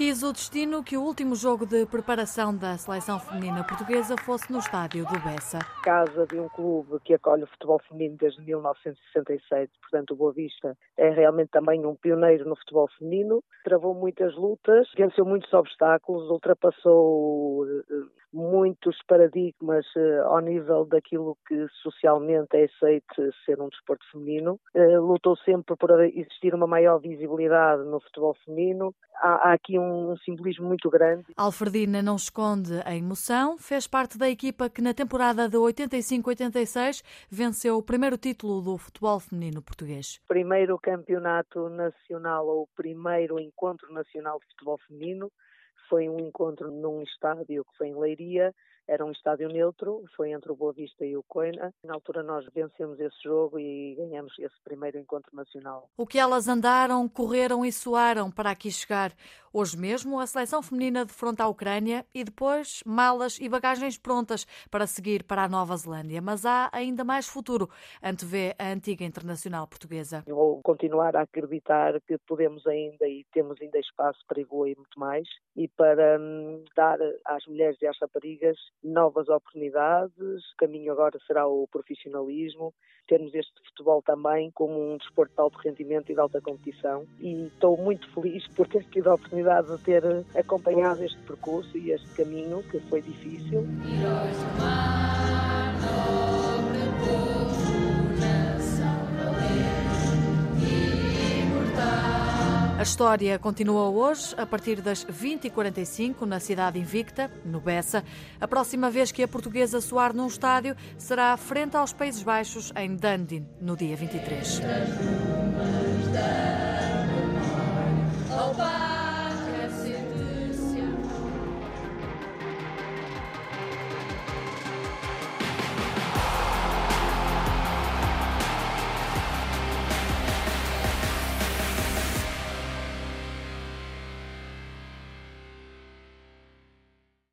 Quis o destino que o último jogo de preparação da seleção feminina portuguesa fosse no estádio do Bessa. Casa de um clube que acolhe o futebol feminino desde 1967, portanto o Boa Vista é realmente também um pioneiro no futebol feminino. Travou muitas lutas, venceu muitos obstáculos, ultrapassou eh, muitos paradigmas uh, ao nível daquilo que socialmente é aceito ser um desporto feminino. Uh, lutou sempre por existir uma maior visibilidade no futebol feminino. Há, há aqui um, um, simbolismo muito grande. Alfredina não esconde a emoção. Fez parte da equipa que na temporada de 85-86 venceu o primeiro título do futebol feminino português. Primeiro campeonato nacional ou primeiro encontro nacional de futebol feminino foi um encontro num estádio que foi em Leiria, era um estádio neutro, foi entre o Boa Vista e o Coina. Na altura nós vencemos esse jogo e ganhamos esse primeiro encontro nacional. O que elas andaram, correram e suaram para aqui chegar. Hoje mesmo a seleção feminina defronta a Ucrânia e depois malas e bagagens prontas para seguir para a Nova Zelândia. Mas há ainda mais futuro, antevê a antiga internacional portuguesa. vou continuar a acreditar que podemos ainda e temos ainda espaço para evoluir muito mais e para hum, dar às mulheres e às raparigas novas oportunidades. O caminho agora será o profissionalismo, termos este futebol também como um desporto de alto rendimento e de alta competição. E estou muito feliz por ter tido a oportunidade de ter acompanhado este percurso e este caminho que foi difícil. A história continua hoje, a partir das 20h45, na cidade invicta, no Bessa. A próxima vez que a portuguesa soar num estádio será frente aos Países Baixos, em Dundee, no dia 23.